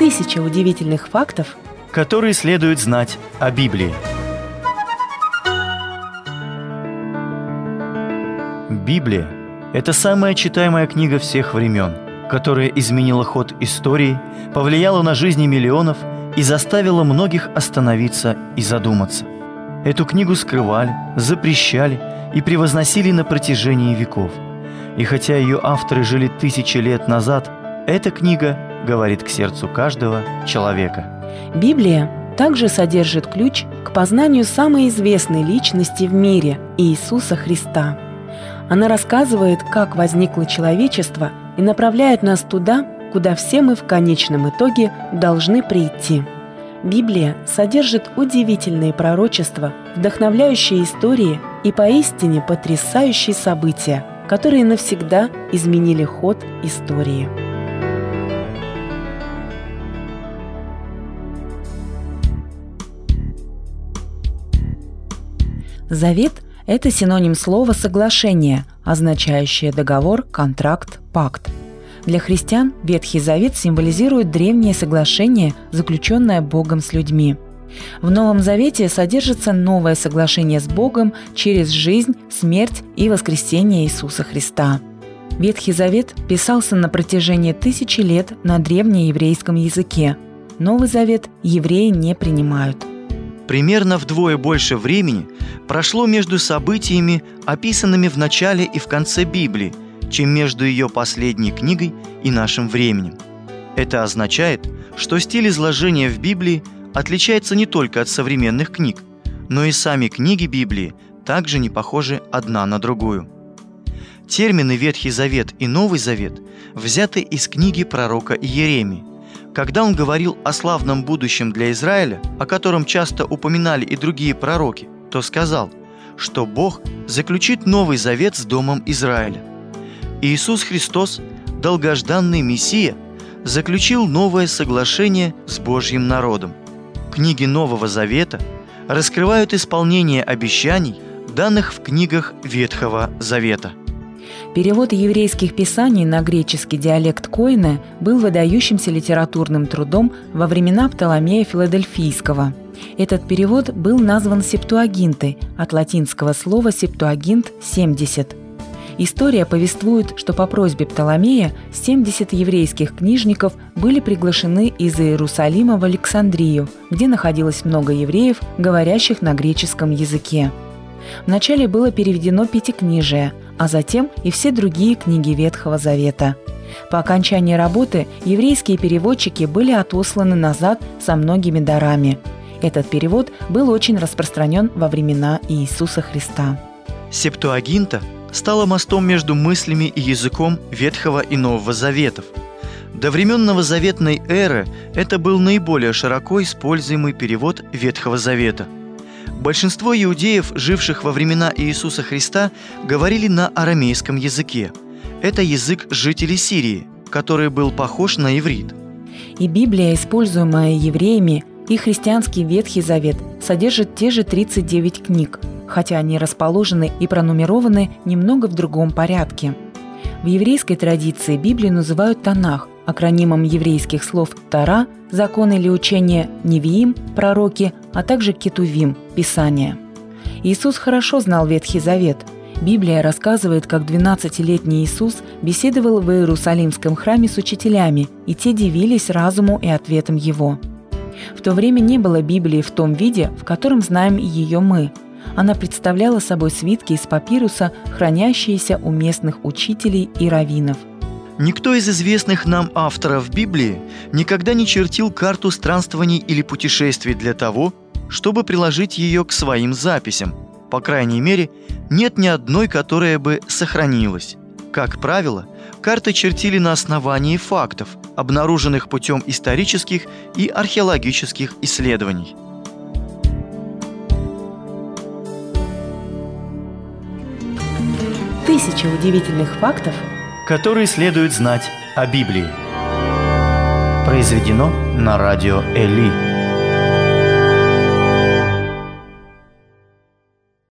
Тысяча удивительных фактов, которые следует знать о Библии. Библия – это самая читаемая книга всех времен, которая изменила ход истории, повлияла на жизни миллионов и заставила многих остановиться и задуматься. Эту книгу скрывали, запрещали и превозносили на протяжении веков. И хотя ее авторы жили тысячи лет назад, эта книга говорит к сердцу каждого человека. Библия также содержит ключ к познанию самой известной личности в мире – Иисуса Христа. Она рассказывает, как возникло человечество и направляет нас туда, куда все мы в конечном итоге должны прийти. Библия содержит удивительные пророчества, вдохновляющие истории и поистине потрясающие события, которые навсегда изменили ход истории. Завет – это синоним слова «соглашение», означающее договор, контракт, пакт. Для христиан Ветхий Завет символизирует древнее соглашение, заключенное Богом с людьми. В Новом Завете содержится новое соглашение с Богом через жизнь, смерть и воскресение Иисуса Христа. Ветхий Завет писался на протяжении тысячи лет на древнееврейском языке. Новый Завет евреи не принимают примерно вдвое больше времени прошло между событиями, описанными в начале и в конце Библии, чем между ее последней книгой и нашим временем. Это означает, что стиль изложения в Библии отличается не только от современных книг, но и сами книги Библии также не похожи одна на другую. Термины Ветхий Завет и Новый Завет взяты из книги пророка Иеремии, когда он говорил о славном будущем для Израиля, о котором часто упоминали и другие пророки, то сказал, что Бог заключит новый завет с Домом Израиля. Иисус Христос, долгожданный Мессия, заключил новое соглашение с Божьим народом. Книги Нового Завета раскрывают исполнение обещаний, данных в книгах Ветхого Завета. Перевод еврейских писаний на греческий диалект Коина был выдающимся литературным трудом во времена Птоломея Филадельфийского. Этот перевод был назван Септуагинтой от латинского слова «септуагинт» – «семьдесят». История повествует, что по просьбе Птоломея 70 еврейских книжников были приглашены из Иерусалима в Александрию, где находилось много евреев, говорящих на греческом языке. Вначале было переведено пятикнижие, а затем и все другие книги Ветхого Завета. По окончании работы еврейские переводчики были отосланы назад со многими дарами. Этот перевод был очень распространен во времена Иисуса Христа. Септуагинта стала мостом между мыслями и языком Ветхого и Нового Заветов. До времен Новозаветной эры это был наиболее широко используемый перевод Ветхого Завета – Большинство иудеев, живших во времена Иисуса Христа, говорили на арамейском языке. Это язык жителей Сирии, который был похож на иврит. И Библия, используемая евреями, и христианский Ветхий Завет содержит те же 39 книг, хотя они расположены и пронумерованы немного в другом порядке. В еврейской традиции Библию называют Танах, акронимом еврейских слов «Тара» – закон или учение, «Невиим» – пророки, а также «Кетувим» – Писание. Иисус хорошо знал Ветхий Завет. Библия рассказывает, как 12-летний Иисус беседовал в Иерусалимском храме с учителями, и те дивились разуму и ответам его. В то время не было Библии в том виде, в котором знаем ее мы. Она представляла собой свитки из папируса, хранящиеся у местных учителей и раввинов – Никто из известных нам авторов Библии никогда не чертил карту странствований или путешествий для того, чтобы приложить ее к своим записям. По крайней мере, нет ни одной, которая бы сохранилась. Как правило, карты чертили на основании фактов, обнаруженных путем исторических и археологических исследований. Тысяча удивительных фактов – которые следует знать о Библии. Произведено на радио Эли.